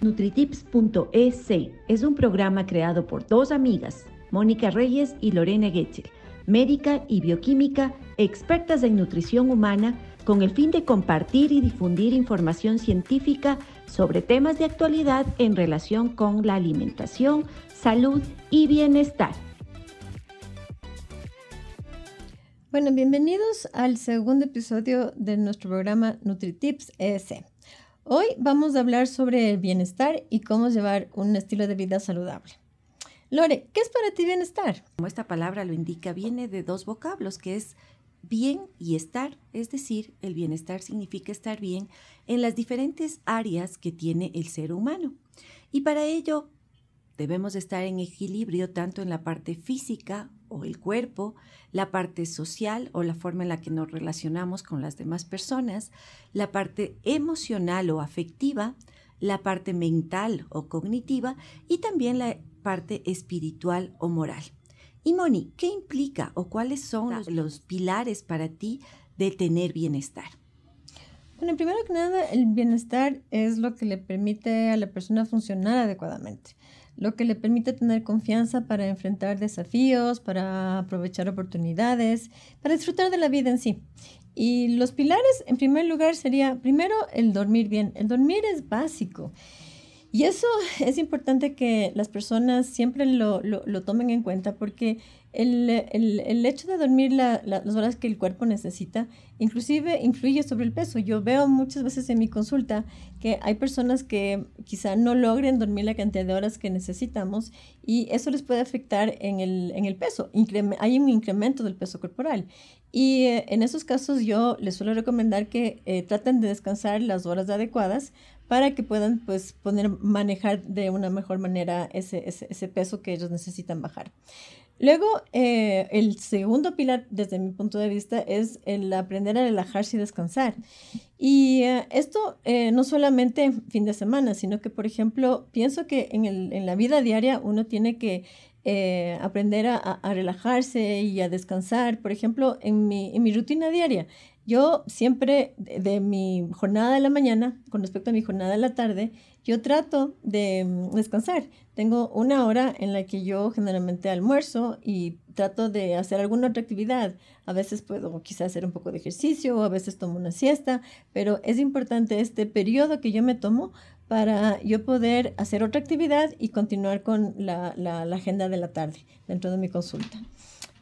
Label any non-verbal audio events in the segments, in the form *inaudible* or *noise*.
Nutritips.es es un programa creado por dos amigas, Mónica Reyes y Lorena Getzel, médica y bioquímica, expertas en nutrición humana, con el fin de compartir y difundir información científica sobre temas de actualidad en relación con la alimentación, salud y bienestar. Bueno, bienvenidos al segundo episodio de nuestro programa NutriTips ES. Hoy vamos a hablar sobre el bienestar y cómo llevar un estilo de vida saludable. Lore, ¿qué es para ti bienestar? Como esta palabra lo indica, viene de dos vocablos, que es bien y estar, es decir, el bienestar significa estar bien en las diferentes áreas que tiene el ser humano. Y para ello debemos estar en equilibrio tanto en la parte física o el cuerpo, la parte social o la forma en la que nos relacionamos con las demás personas, la parte emocional o afectiva, la parte mental o cognitiva y también la parte espiritual o moral. Y Moni, ¿qué implica o cuáles son los, pilares para ti de tener bienestar? Bueno, primero que nada, el bienestar es lo que le permite a la persona funcionar adecuadamente lo que le permite tener confianza para enfrentar desafíos, para aprovechar oportunidades, para disfrutar de la vida en sí. Y los pilares, en primer lugar, sería primero el dormir bien. El dormir es básico. Y eso *laughs* es importante que las personas siempre lo, lo, tomen en cuenta porque el, el, el hecho de dormir la, las horas que el cuerpo necesita, inclusive influye sobre el peso. Yo veo muchas veces en mi consulta que hay personas que quizá no logren dormir la cantidad de horas que necesitamos y eso les puede afectar en el, en el peso. hay un incremento del peso corporal. Y eh, en esos casos yo les suelo recomendar que eh, traten de descansar las horas adecuadas para que puedan pues poner, manejar de una mejor manera ese, ese, peso que ellos necesitan bajar. Luego, eh, el segundo pilar, desde mi punto de vista, es el aprender a relajarse y descansar. Y eh, esto eh, no solamente fin de semana, sino que, por ejemplo, pienso que en, el, en la vida diaria uno tiene que aprender a, a, relajarse y a descansar. Por ejemplo, en mi, en mi rutina diaria, yo siempre de, mi jornada de la mañana, con respecto a mi jornada de la tarde, yo trato de mm, descansar. Tengo una hora en la que yo generalmente almuerzo y trato de hacer alguna otra actividad. A veces puedo quizás hacer un poco de ejercicio o a veces tomo una siesta, pero es importante este periodo que yo me tomo para yo poder hacer otra actividad y continuar con la, agenda de la tarde dentro de mi consulta.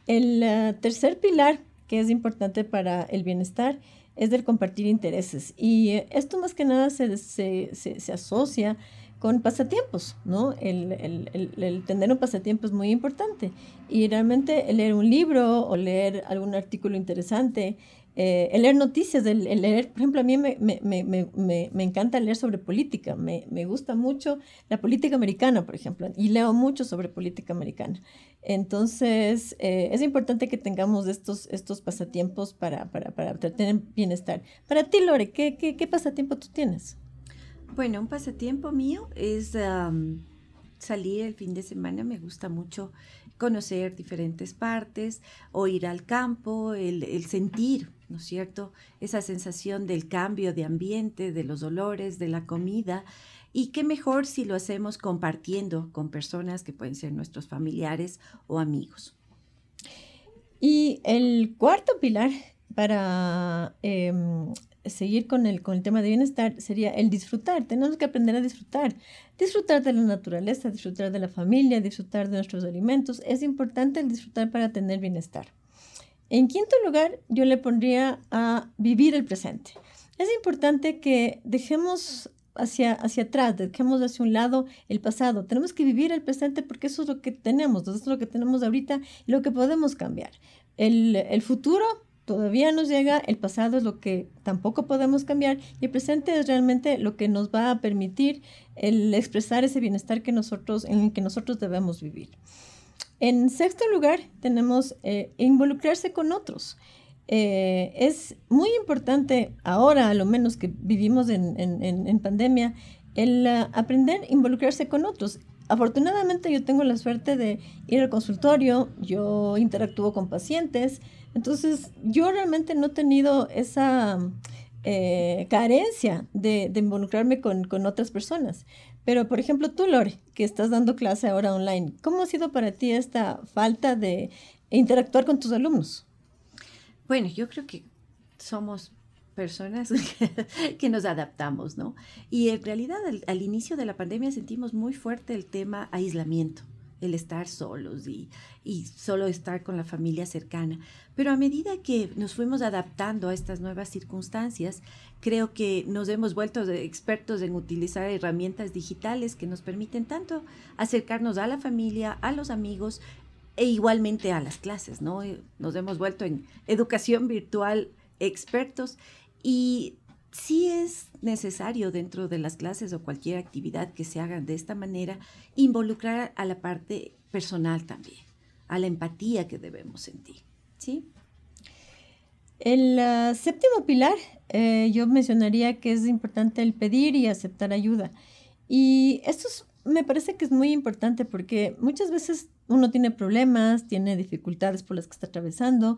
El eh, tercer pilar que es importante para el bienestar es del compartir intereses. Y eh, esto más que nada se, se, se, asocia con pasatiempos, ¿no? El, el, el, tener un pasatiempo es muy importante. Y realmente leer un libro o leer algún artículo interesante eh, el leer noticias, el, leer, por ejemplo, a mí me, me, me, me encanta leer sobre política, me, gusta mucho la política americana, por ejemplo, y leo mucho sobre política americana. Entonces, eh, es importante que tengamos estos, estos pasatiempos para, para, para tener bienestar. Para ti, Lore, ¿qué, qué, pasatiempo tú tienes? Bueno, un pasatiempo mío es salir el fin de semana, me gusta mucho conocer diferentes partes o ir al campo, el, el sentir ¿no es cierto? Esa sensación del cambio de ambiente, de los olores, de la comida. Y qué mejor si lo hacemos compartiendo con personas que pueden ser nuestros familiares o amigos. Y el cuarto pilar para em, seguir con el, con el tema de bienestar sería el disfrutar. Tenemos que aprender a disfrutar. Disfrutar de la naturaleza, disfrutar de la familia, disfrutar de nuestros alimentos. Es importante el disfrutar para tener bienestar. En quinto lugar, yo le pondría a vivir el presente. Es importante que dejemos hacia, hacia atrás, dejemos hacia un lado el pasado. Tenemos que vivir el presente porque eso es lo que tenemos, eso es lo que tenemos ahorita y lo que podemos cambiar. El, el futuro todavía nos llega, el pasado es lo que tampoco podemos cambiar y el presente es realmente lo que nos va a permitir el expresar ese bienestar que nosotros, en el que nosotros debemos vivir. En sexto lugar, tenemos eh, involucrarse con otros. Eh, es muy importante ahora, a lo menos que vivimos en, pandemia, el uh, aprender a involucrarse con otros. Afortunadamente yo tengo la suerte de ir al consultorio, yo interactúo con pacientes, entonces yo realmente no he tenido esa eh, carencia de, involucrarme con, con, otras personas. Pero, por ejemplo, tú, Lore, que estás dando clase ahora online, ¿cómo ha sido para ti esta falta de interactuar con tus alumnos? Bueno, yo creo que somos personas *laughs* que, nos adaptamos, ¿no? Y en realidad al, inicio de la pandemia sentimos muy fuerte el tema aislamiento, el estar solos y, solo estar con la familia cercana. Pero a medida que nos fuimos adaptando a estas nuevas circunstancias, creo que nos hemos vuelto expertos en utilizar herramientas digitales que nos permiten tanto acercarnos a la familia, a los amigos e igualmente a las clases, ¿no? Nos hemos vuelto en educación virtual expertos y sí es necesario dentro de las clases o cualquier actividad que se haga de esta manera involucrar a la parte personal también, a la empatía que debemos sentir. ¿sí? El ah, séptimo pilar, eh, yo mencionaría que es importante el pedir y aceptar ayuda. Y esto me parece que es muy importante porque muchas veces uno tiene problemas, tiene dificultades por las que está atravesando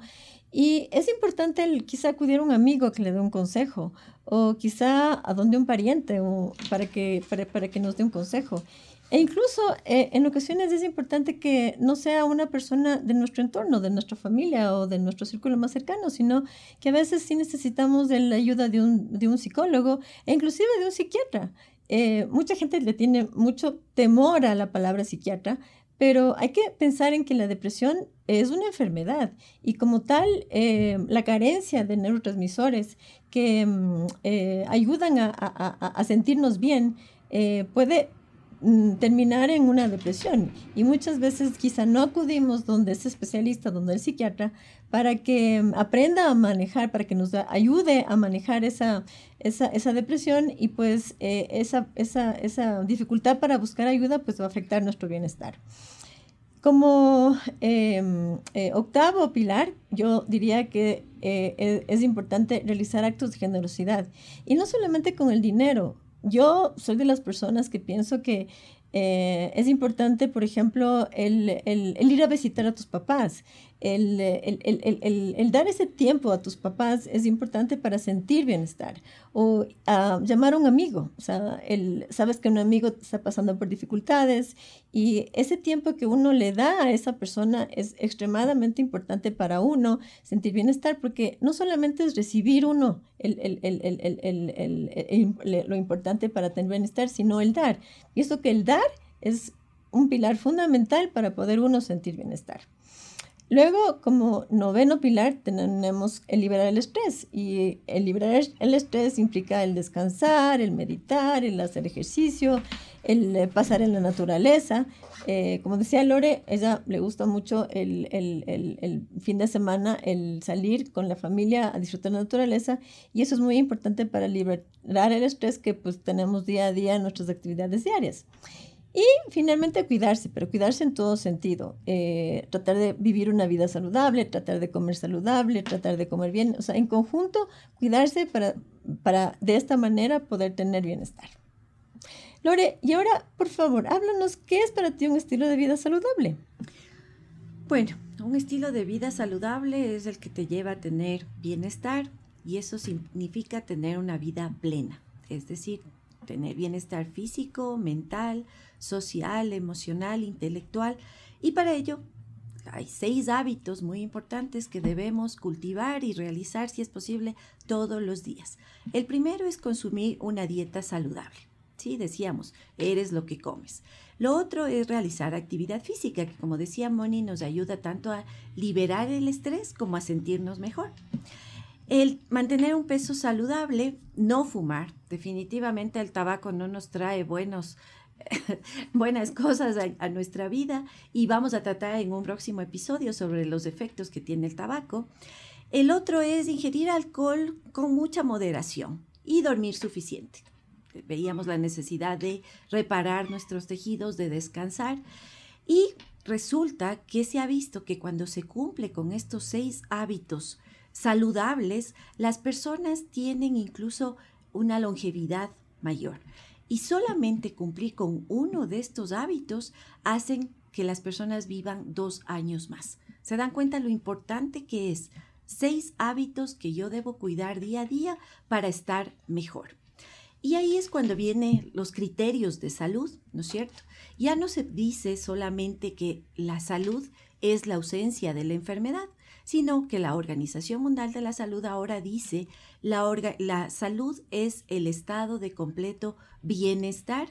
y es importante el, quizá acudir a un amigo que le dé un consejo o quizá a donde un pariente o para, que, para, que nos dé un consejo. E incluso eh, en ocasiones es importante que no sea una persona de nuestro entorno, de nuestra familia o de nuestro círculo más cercano, sino que a veces sí necesitamos de la ayuda de un, de un psicólogo e inclusive de un psiquiatra. Eh, mucha gente le tiene mucho temor a la palabra psiquiatra, pero hay que pensar en que la depresión es una enfermedad y como tal eh, la carencia de neurotransmisores que mm, eh, ayudan a, sentirnos bien eh, puede terminar en una depresión y muchas veces quizá no acudimos donde ese especialista, donde el psiquiatra, para que mm, aprenda a manejar, para que nos ayude a manejar esa, esa, depresión y pues esa, esa, esa dificultad para buscar ayuda pues va a afectar nuestro bienestar. Como em, eh, octavo pilar, yo diría que eh, e, es, importante realizar actos de generosidad y no solamente con el dinero. Yo soy de las personas que pienso que eh, es importante, por ejemplo, el, ir a visitar a tus papás, el, dar ese tiempo a tus papás es importante para sentir bienestar. O ah, llamar a un amigo, o sea, sabes que un amigo está pasando por dificultades y ese tiempo que uno le da a esa persona es extremadamente importante para uno sentir bienestar, porque no solamente es recibir uno lo importante para tener bienestar, sino el dar. Y eso que el dar es un pilar fundamental para poder uno sentir bienestar. Luego, como noveno pilar, tenemos el liberar el estrés. Y el liberar el estrés implica el descansar, el meditar, el hacer ejercicio, el eh, pasar en la naturaleza. Eh, como decía Lore, ella le gusta mucho el, el, fin de semana, el salir con la familia a disfrutar la naturaleza. Y eso es muy importante para liberar el estrés que pues tenemos día a día en nuestras actividades diarias. Y finalmente cuidarse, pero cuidarse en todo sentido. Eh, tratar de vivir una vida saludable, tratar de comer saludable, tratar de comer bien. O sea, en conjunto, cuidarse para, para de esta manera poder tener bienestar. Lore, y ahora, por favor, háblanos, ¿qué es para ti un estilo de vida saludable? Bueno, un estilo de vida saludable es el que te lleva a tener bienestar y eso significa tener una vida plena, es decir, tener bienestar físico, mental, social, emocional, intelectual. Y para ello hay seis hábitos muy importantes que debemos cultivar y realizar, si es posible, todos los días. El primero es consumir una dieta saludable. Sí, decíamos, eres lo que comes. Lo otro es realizar actividad física, que como decía Moni, nos ayuda tanto a liberar el estrés como a sentirnos mejor. El mantener un peso saludable, no fumar. Definitivamente el tabaco no nos trae buenos *laughs* buenas cosas a, nuestra vida y vamos a tratar en un próximo episodio sobre los efectos que tiene el tabaco. El otro es ingerir alcohol con mucha moderación y dormir suficiente. Veíamos la necesidad de reparar nuestros tejidos, de descansar y resulta que se ha visto que cuando se cumple con estos seis hábitos saludables, las personas tienen incluso una longevidad mayor. Y solamente cumplir con uno de estos hábitos hacen que las personas vivan dos años más. ¿Se dan cuenta lo importante que es seis hábitos que yo debo cuidar día a día para estar mejor. Y ahí es cuando vienen los criterios de salud, ¿no es cierto? Ya no se dice solamente que la salud es la ausencia de la enfermedad, sino que la Organización Mundial de la Salud ahora dice la, la salud es el estado de completo bienestar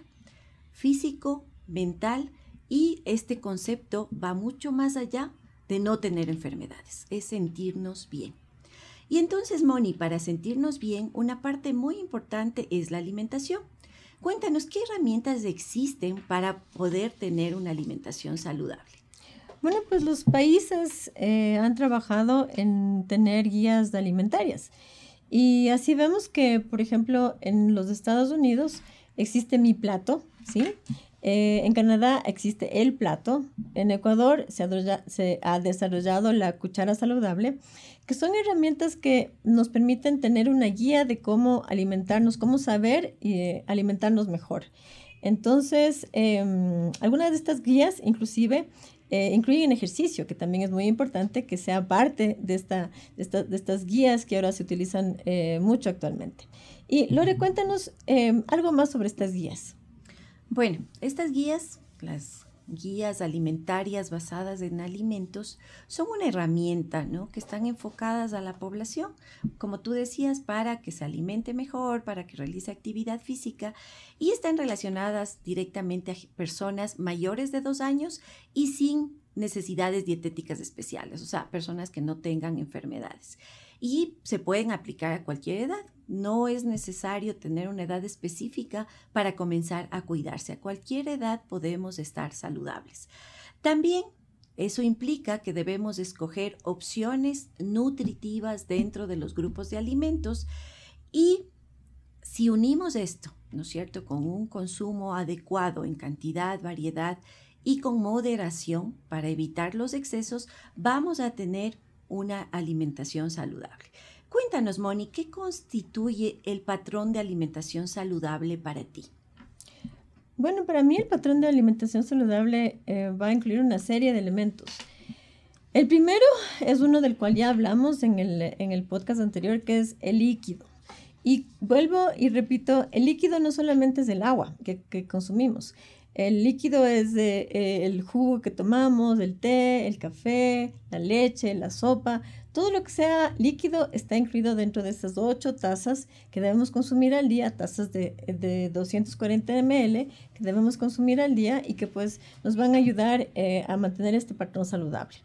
físico, mental y este concepto va mucho más allá de no tener enfermedades, es sentirnos bien. Y entonces, Moni, para sentirnos bien, una parte muy importante es la alimentación. Cuéntanos, ¿qué herramientas existen para poder tener una alimentación saludable? Bueno, pues los países eh, han trabajado en tener guías alimentarias. Y así vemos que, por ejemplo, en los Estados Unidos existe mi plato, ¿sí? Eh, en Canadá existe el plato. En Ecuador se ha, desarrollado la cuchara saludable, que son herramientas que nos permiten tener una guía de cómo alimentarnos, cómo saber y alimentarnos mejor. Entonces, em, algunas de estas guías inclusive eh, incluyen ejercicio, que también es muy importante que sea parte de, esta, de, estas guías que ahora se utilizan eh, mucho actualmente. Y Lore, cuéntanos em, algo más sobre estas guías. Bueno, estas guías, las guías alimentarias basadas en alimentos son una herramienta, ¿no? Que están enfocadas a la población, como tú decías, para que se alimente mejor, para que realice actividad física y están relacionadas directamente a personas mayores de dos años y sin necesidades dietéticas especiales, o sea, personas que no tengan enfermedades. Y se pueden aplicar a cualquier edad. No es necesario tener una edad específica para comenzar a cuidarse. A cualquier edad podemos estar saludables. También eso implica que debemos escoger opciones nutritivas dentro de los grupos de alimentos y si unimos esto, ¿no es cierto?, con un consumo adecuado en cantidad, variedad y con moderación para evitar los excesos, vamos a tener una alimentación saludable. Cuéntanos, Moni, ¿qué constituye el patrón de alimentación saludable para ti? Bueno, para mí el patrón de alimentación saludable eh, va a incluir una serie de elementos. El primero es uno del cual ya hablamos en el, en el podcast anterior, que es el líquido. Y vuelvo y repito, el líquido no solamente es el agua que, consumimos. El líquido es eh, el jugo que tomamos, el té, el café, la leche, la sopa. Todo lo que sea líquido está incluido dentro de estas ocho tazas que debemos consumir al día, tazas de, de 240 ml que debemos consumir al día y que pues nos van a ayudar eh, a mantener este patrón saludable.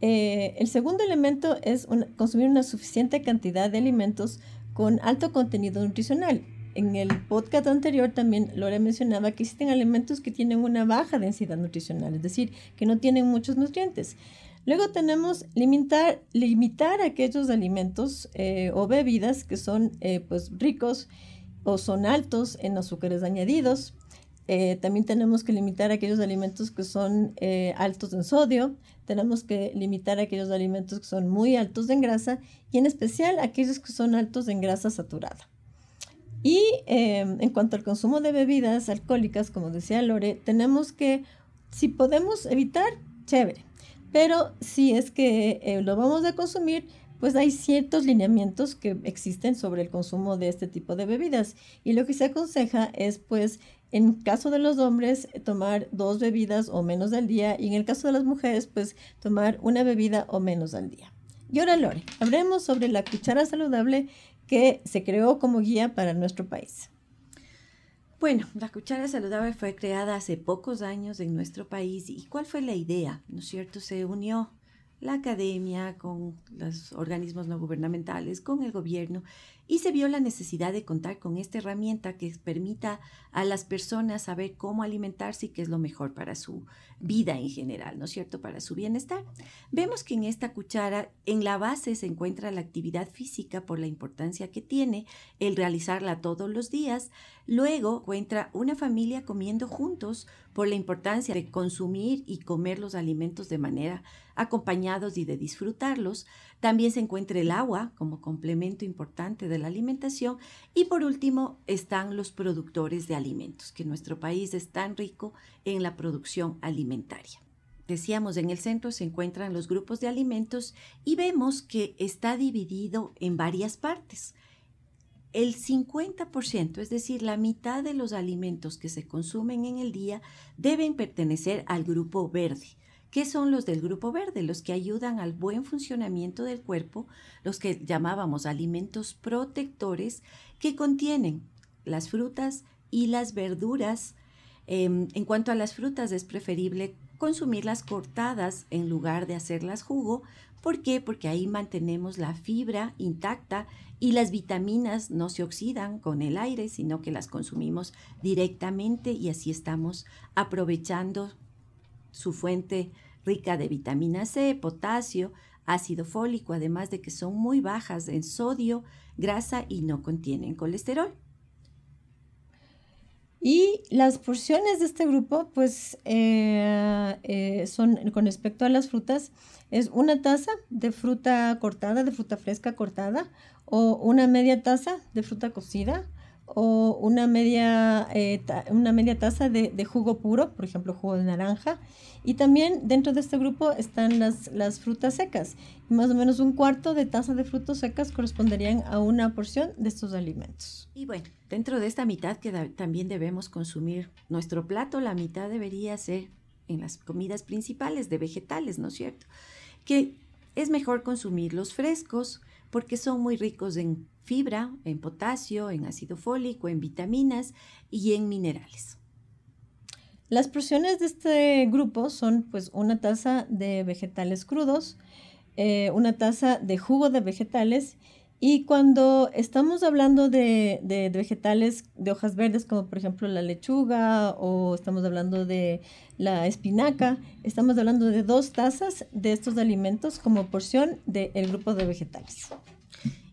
Eh, el segundo elemento es consumir una suficiente cantidad de alimentos con alto contenido nutricional. En el podcast anterior también Lore mencionaba que existen alimentos que tienen una baja densidad nutricional, es decir, que no tienen muchos nutrientes. Luego tenemos limitar, limitar aquellos alimentos eh, o bebidas que son eh, pues ricos o son altos en azúcares añadidos. Eh, también tenemos que limitar aquellos alimentos que son altos en sodio. Tenemos que limitar aquellos alimentos que son muy altos en grasa y en especial aquellos que son altos en grasa saturada. Y en cuanto al consumo de bebidas alcohólicas, como decía Lore, tenemos que, si podemos evitar, chévere. Pero si es que eh, lo vamos a consumir, pues hay ciertos lineamientos que existen sobre el consumo de este tipo de bebidas. Y lo que se aconseja es, pues, en caso de los hombres, tomar dos bebidas o menos al día. Y en el caso de las mujeres, pues, tomar una bebida o menos al día. Y ahora, Lore, hablemos sobre la cuchara saludable que se creó como guía para nuestro país. Bueno, la cuchara saludable fue creada hace pocos años en nuestro país. ¿Y cuál fue la idea? ¿No es cierto? Se unió la academia con los organismos no gubernamentales, con el gobierno, y se vio la necesidad de contar con esta herramienta que permita a las personas saber cómo alimentarse y qué es lo mejor para su vida en general, ¿no es cierto?, para su bienestar. Vemos que en esta cuchara, en la base se encuentra la actividad física por la importancia que tiene el realizarla todos los días. Luego encuentra una familia comiendo juntos por la importancia de consumir y comer los alimentos de manera acompañados y de disfrutarlos. También se encuentra el agua como complemento importante de la alimentación. Y por último están los productores de alimentos, que nuestro país es tan rico en la producción alimentaria. decíamos, en el centro se encuentran los grupos de alimentos y vemos que está dividido en varias partes. El 50%, es decir, la mitad de los alimentos que se consumen en el día, deben pertenecer al grupo verde. ¿Qué son los del grupo verde? Los que ayudan al buen funcionamiento del cuerpo, los que llamábamos alimentos protectores, que contienen las frutas y las verduras. Em, en cuanto a las frutas, es preferible consumirlas cortadas en lugar de hacerlas jugo. ¿Por qué? Porque ahí mantenemos la fibra intacta y las vitaminas no se oxidan con el aire, sino que las consumimos directamente y así estamos aprovechando su fuente rica de vitamina C, potasio, ácido fólico, además de que son muy bajas en sodio, grasa y no contienen colesterol. Y las porciones de este grupo, pues, eh, eh, son con respecto a las frutas, es una taza de fruta cortada, de fruta fresca cortada, o una media taza de fruta cocida, o una media, eh, una media taza de, jugo puro, por ejemplo, jugo de naranja. Y también dentro de este grupo están las, las frutas secas. Y más o menos un cuarto de taza de frutas secas corresponderían a una porción de estos alimentos. Y bueno, dentro de esta mitad que también debemos consumir nuestro plato, la mitad debería ser en las comidas principales de vegetales, ¿no es cierto? Que es mejor consumirlos frescos porque son muy ricos en fibra, en potasio, en ácido fólico, en vitaminas y en minerales. Las porciones de este grupo son pues una taza de vegetales crudos, eh, una taza de jugo de vegetales y cuando estamos hablando de, de, vegetales de hojas verdes, como por ejemplo la lechuga o estamos hablando de la espinaca, estamos hablando de dos tazas de estos alimentos como porción del grupo de vegetales.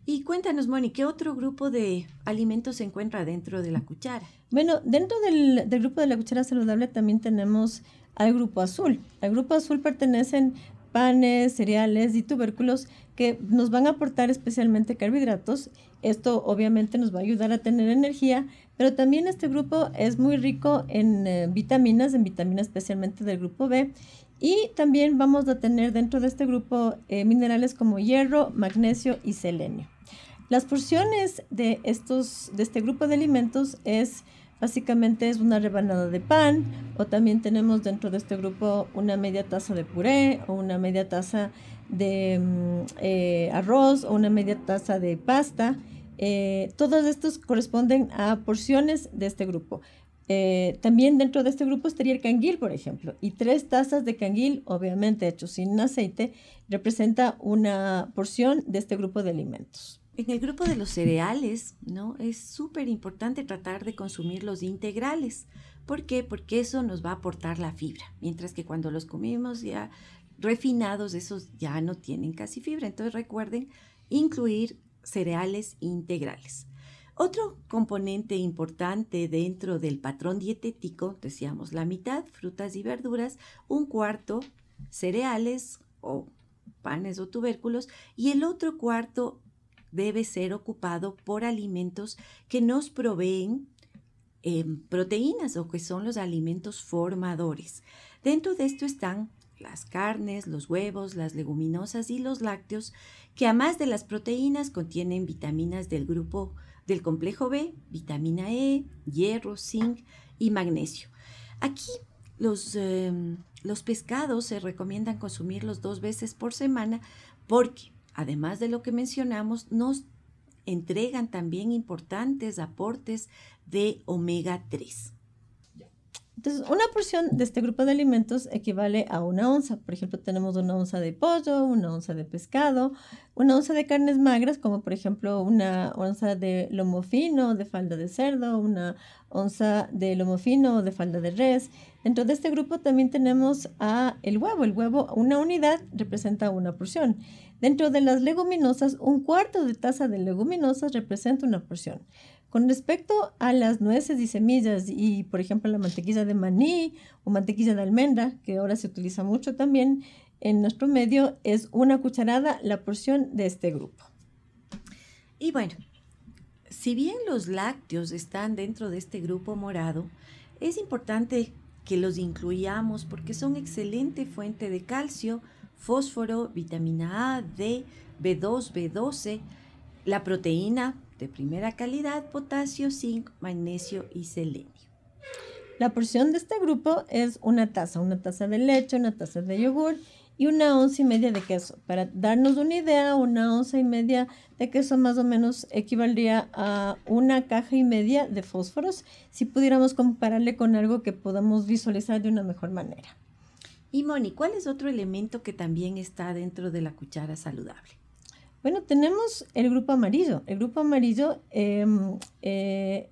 Y cuéntanos, Moni, ¿qué otro grupo de alimentos se encuentra dentro de la cuchara? Bueno, dentro del, del grupo de la cuchara saludable también tenemos al grupo azul. Al grupo azul pertenecen panes, cereales y tubérculos que nos van a aportar especialmente carbohidratos. Esto obviamente nos va a ayudar a tener energía, pero también este grupo es muy rico en eh, vitaminas, en vitaminas especialmente del grupo B. Y también vamos a tener dentro de este grupo eh, minerales como hierro, magnesio y selenio. Las porciones de, estos, de este grupo de alimentos es básicamente es una rebanada de pan o también tenemos dentro de este grupo una media taza de puré o una media taza de mm, eh, arroz o una media taza de pasta. Eh, todos estos corresponden a porciones de este grupo. Eh, también dentro de este grupo estaría el canguil, por ejemplo, y tres tazas de canguil, obviamente hecho sin aceite, representa una porción de este grupo de alimentos. En el grupo de los cereales, ¿no? Es súper importante tratar de consumir los integrales. ¿Por qué? Porque eso nos va a aportar la fibra, mientras que cuando los comemos ya refinados, esos ya no tienen casi fibra. Entonces recuerden incluir cereales integrales. Otro componente importante dentro del patrón dietético, decíamos la mitad, frutas y verduras, un cuarto, cereales o panes o tubérculos, y el otro cuarto, debe ser ocupado por alimentos que nos proveen em, proteínas o que son los alimentos formadores. Dentro de esto están las carnes, los huevos, las leguminosas y los lácteos, que además de las proteínas contienen vitaminas del grupo del complejo B, vitamina E, hierro, zinc y magnesio. Aquí los, em, los pescados se recomiendan consumirlos dos veces por semana porque además de lo que mencionamos, nos entregan también importantes aportes de omega 3. Entonces, una porción de este grupo de alimentos equivale a una onza. Por ejemplo, tenemos una onza de pollo, una onza de pescado, una onza de carnes magras, como por ejemplo una onza de lomo fino de falda de cerdo, una onza de lomo fino de falda de res. Dentro de este grupo también tenemos a el huevo. El huevo, una unidad, representa una porción. Dentro de las leguminosas, un cuarto de taza de leguminosas representa una porción. Con respecto a las nueces y semillas y, por ejemplo, la mantequilla de maní o mantequilla de almendra, que ahora se utiliza mucho también en nuestro medio, es una cucharada la porción de este grupo. Y bueno, si bien los lácteos están dentro de este grupo morado, es importante que los incluyamos porque son excelente fuente de calcio, fósforo, vitamina A, D, B2, B12, la proteína de primera calidad, potasio, zinc, magnesio y selenio. La porción de este grupo es una taza, una taza de leche, una taza de yogur y una onza y media de queso. Para darnos una idea, una onza y media de queso más o menos equivaldría a una caja y media de fósforos si pudiéramos compararle con algo que podamos visualizar de una mejor manera. Y Moni, ¿cuál es otro elemento que también está dentro de la cuchara saludable? Bueno, tenemos el grupo amarillo. El grupo amarillo em, eh,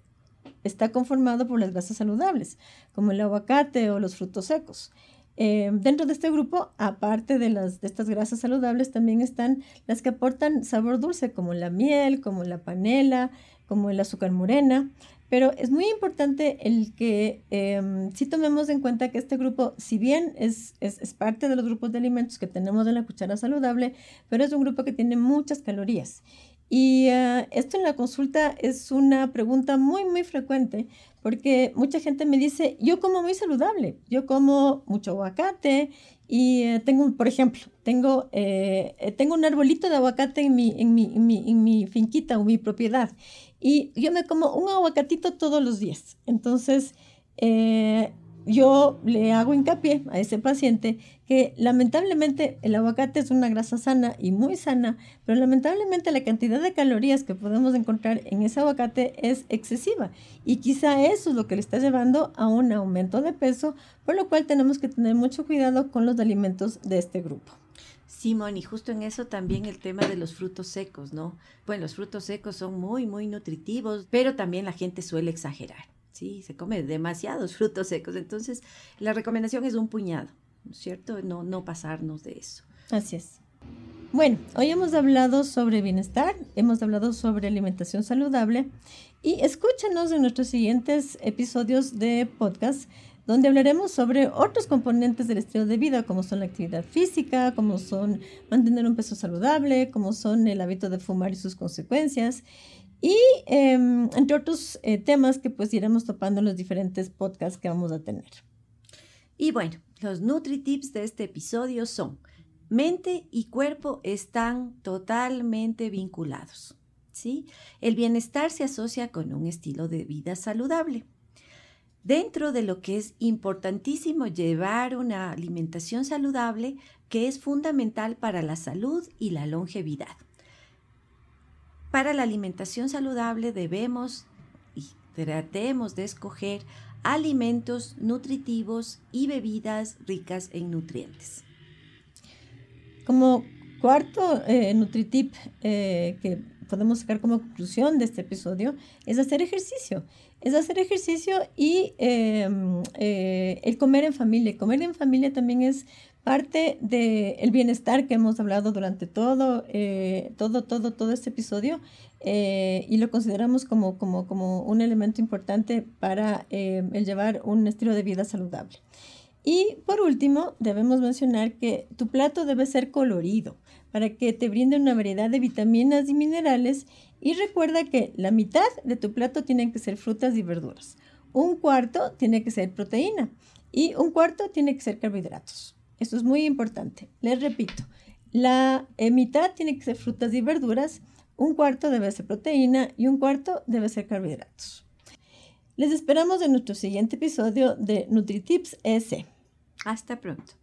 está conformado por las grasas saludables, como el aguacate o los frutos secos. Eh, dentro de este grupo, aparte de, las, de estas grasas saludables, también están las que aportan sabor dulce, como la miel, como la panela, como el azúcar morena. Pero es muy importante el que eh, sí tomemos en cuenta que este grupo, si bien es, es, es, parte de los grupos de alimentos que tenemos en la cuchara saludable, pero es un grupo que tiene muchas calorías. Y uh, esto en la consulta es una pregunta muy, muy frecuente porque mucha gente me dice, yo como muy saludable, yo como mucho aguacate y eh, tengo, por ejemplo, tengo, eh, eh, tengo un arbolito de aguacate en mi, en, mi, en, mi, en mi finquita o mi propiedad y yo me como un aguacatito todos los días. Entonces, yo le hago hincapié a ese paciente que lamentablemente el aguacate es una grasa sana y muy sana, pero lamentablemente la cantidad de calorías que podemos encontrar en ese aguacate es excesiva y quizá eso es lo que le está llevando a un aumento de peso, por lo cual tenemos que tener mucho cuidado con los alimentos de este grupo. Simón, y justo en eso también el tema de los frutos secos, ¿no? Bueno, los frutos secos son muy, muy nutritivos, pero también la gente suele exagerar. Sí, se come demasiados *laughs* frutos secos. Entonces, la recomendación es un puñado, ¿no es cierto? No, no pasarnos de eso. Así es. Bueno, hoy hemos hablado sobre bienestar, hemos hablado sobre alimentación saludable y escúchanos en nuestros siguientes episodios de podcast donde hablaremos sobre otros componentes del estilo de vida, como son la actividad física, como son mantener un peso saludable, como son el hábito de fumar y sus consecuencias, y em, entre otros eh, temas que pues iremos topando en los diferentes podcasts que vamos a tener. Y bueno, los NutriTips de este episodio son, mente y cuerpo están totalmente vinculados. ¿sí? El bienestar se asocia con un estilo de vida saludable. Dentro de lo que es importantísimo llevar una alimentación saludable que es fundamental para la salud y la longevidad. Para la alimentación saludable debemos y tratemos de escoger alimentos nutritivos y bebidas ricas en nutrientes. Como cuarto eh, eh, que podemos sacar como conclusión de este episodio es hacer ejercicio. Es hacer ejercicio y em, eh, el comer en familia. Comer en familia también es parte del bienestar que hemos hablado durante todo, eh, todo, todo, todo este episodio eh, y lo consideramos como, como, como, un elemento importante para eh, el llevar un estilo de vida saludable. Y por último, debemos mencionar que tu plato debe ser colorido para que te brinde una variedad de vitaminas y minerales y recuerda que la mitad de tu plato tiene que ser frutas y verduras, un cuarto tiene que ser proteína y un cuarto tiene que ser carbohidratos. Esto es muy importante. Les repito, la mitad tiene que ser frutas y verduras, un cuarto debe ser proteína y un cuarto debe ser carbohidratos. Les esperamos en nuestro siguiente episodio de NutriTips S. Hasta pronto.